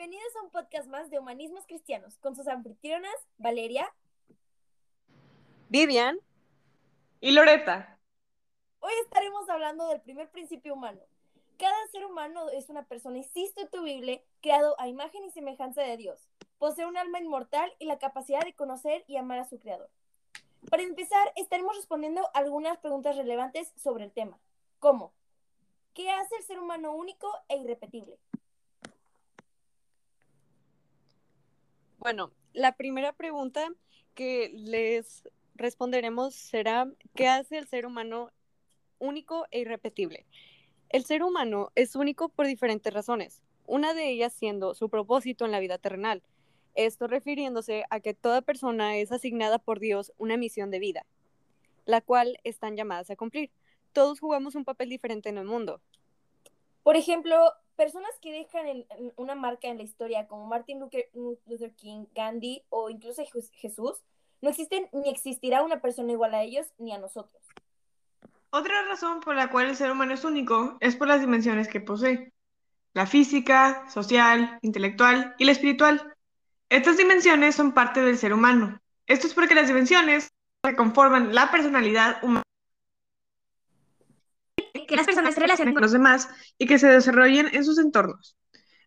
bienvenidos a un podcast más de Humanismos Cristianos con sus anfitrionas Valeria, Vivian y Loreta. Hoy estaremos hablando del primer principio humano. Cada ser humano es una persona insustituible, creado a imagen y semejanza de Dios. Posee un alma inmortal y la capacidad de conocer y amar a su creador. Para empezar, estaremos respondiendo algunas preguntas relevantes sobre el tema, como ¿qué hace el ser humano único e irrepetible? Bueno, la primera pregunta que les responderemos será, ¿qué hace el ser humano único e irrepetible? El ser humano es único por diferentes razones, una de ellas siendo su propósito en la vida terrenal, esto refiriéndose a que toda persona es asignada por Dios una misión de vida, la cual están llamadas a cumplir. Todos jugamos un papel diferente en el mundo. Por ejemplo, personas que dejan una marca en la historia como Martin Luther, King, Gandhi o incluso Jesús, no existen ni existirá una persona igual a ellos ni a nosotros. Otra razón por la cual el ser humano es único es por las dimensiones que posee, la física, social, intelectual y la espiritual. Estas dimensiones son parte del ser humano. Esto es porque las dimensiones que conforman la personalidad humana que las personas se relacionen con los demás y que se desarrollen en sus entornos.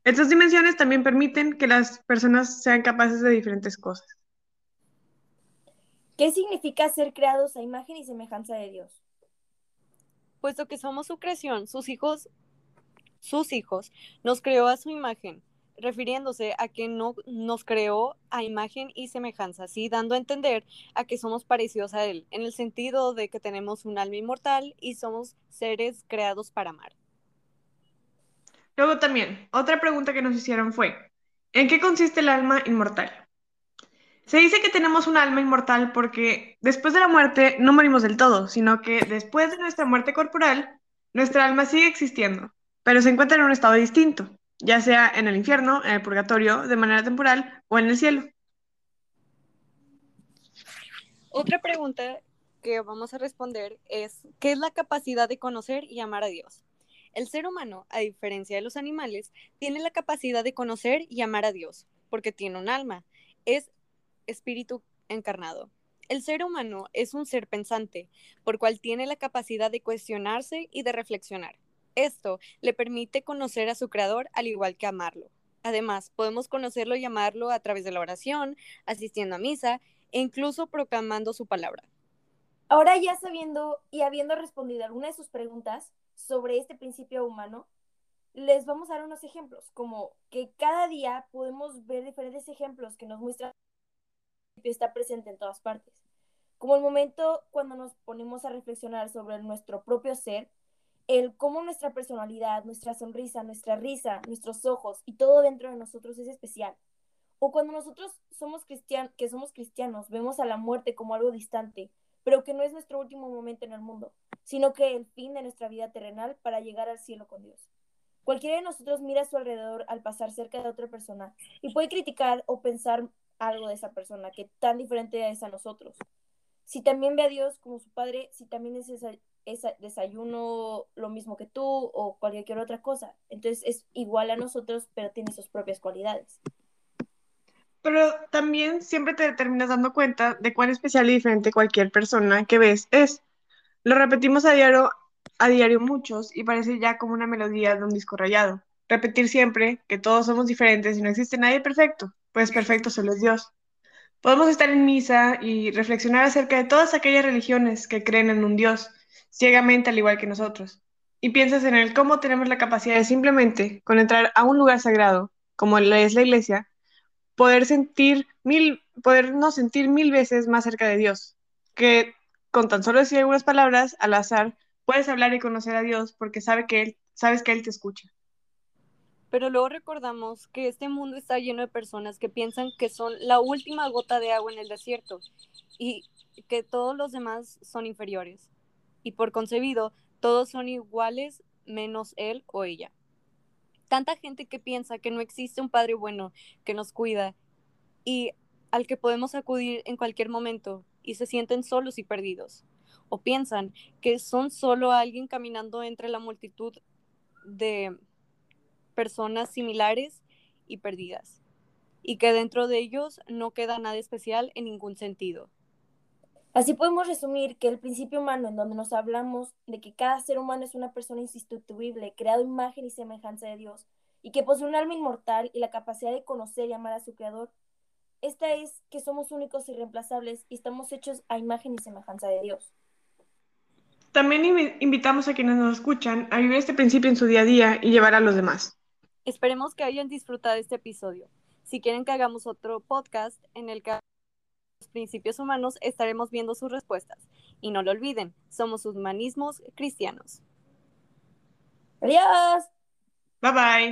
Estas dimensiones también permiten que las personas sean capaces de diferentes cosas. ¿Qué significa ser creados a imagen y semejanza de Dios? Puesto que somos su creación, sus hijos, sus hijos, nos creó a su imagen refiriéndose a que no nos creó a imagen y semejanza, ¿sí? dando a entender a que somos parecidos a Él, en el sentido de que tenemos un alma inmortal y somos seres creados para amar. Luego también, otra pregunta que nos hicieron fue, ¿en qué consiste el alma inmortal? Se dice que tenemos un alma inmortal porque después de la muerte no morimos del todo, sino que después de nuestra muerte corporal, nuestra alma sigue existiendo, pero se encuentra en un estado distinto ya sea en el infierno, en el purgatorio, de manera temporal o en el cielo. Otra pregunta que vamos a responder es, ¿qué es la capacidad de conocer y amar a Dios? El ser humano, a diferencia de los animales, tiene la capacidad de conocer y amar a Dios, porque tiene un alma, es espíritu encarnado. El ser humano es un ser pensante, por cual tiene la capacidad de cuestionarse y de reflexionar. Esto le permite conocer a su creador al igual que amarlo. Además, podemos conocerlo y amarlo a través de la oración, asistiendo a misa e incluso proclamando su palabra. Ahora ya sabiendo y habiendo respondido alguna de sus preguntas sobre este principio humano, les vamos a dar unos ejemplos, como que cada día podemos ver diferentes ejemplos que nos muestran que está presente en todas partes. Como el momento cuando nos ponemos a reflexionar sobre nuestro propio ser el cómo nuestra personalidad, nuestra sonrisa, nuestra risa, nuestros ojos y todo dentro de nosotros es especial. O cuando nosotros somos cristianos, que somos cristianos, vemos a la muerte como algo distante, pero que no es nuestro último momento en el mundo, sino que el fin de nuestra vida terrenal para llegar al cielo con Dios. Cualquiera de nosotros mira a su alrededor al pasar cerca de otra persona y puede criticar o pensar algo de esa persona que tan diferente es a nosotros. Si también ve a Dios como su Padre, si también es esa, es desayuno lo mismo que tú o cualquier otra cosa. Entonces es igual a nosotros, pero tiene sus propias cualidades. Pero también siempre te terminas dando cuenta de cuán especial y diferente cualquier persona que ves es. Lo repetimos a diario, a diario muchos y parece ya como una melodía de un disco rayado. Repetir siempre que todos somos diferentes y no existe nadie perfecto, pues perfecto solo es Dios. Podemos estar en misa y reflexionar acerca de todas aquellas religiones que creen en un Dios, ciegamente al igual que nosotros. Y piensas en el cómo tenemos la capacidad de simplemente, con entrar a un lugar sagrado, como es la iglesia, poder sentir mil, podernos sentir mil veces más cerca de Dios, que con tan solo decir algunas palabras al azar, puedes hablar y conocer a Dios porque sabe que él, sabes que Él te escucha. Pero luego recordamos que este mundo está lleno de personas que piensan que son la última gota de agua en el desierto y que todos los demás son inferiores y por concebido todos son iguales menos él o ella. Tanta gente que piensa que no existe un padre bueno que nos cuida y al que podemos acudir en cualquier momento y se sienten solos y perdidos. O piensan que son solo alguien caminando entre la multitud de personas similares y perdidas, y que dentro de ellos no queda nada especial en ningún sentido. Así podemos resumir que el principio humano, en donde nos hablamos de que cada ser humano es una persona insustituible, creado a imagen y semejanza de Dios, y que posee un alma inmortal y la capacidad de conocer y amar a su Creador, esta es que somos únicos y reemplazables y estamos hechos a imagen y semejanza de Dios. También invitamos a quienes nos escuchan a vivir este principio en su día a día y llevar a los demás. Esperemos que hayan disfrutado este episodio. Si quieren que hagamos otro podcast en el que principios humanos, estaremos viendo sus respuestas. Y no lo olviden, somos humanismos cristianos. Adiós. Bye bye.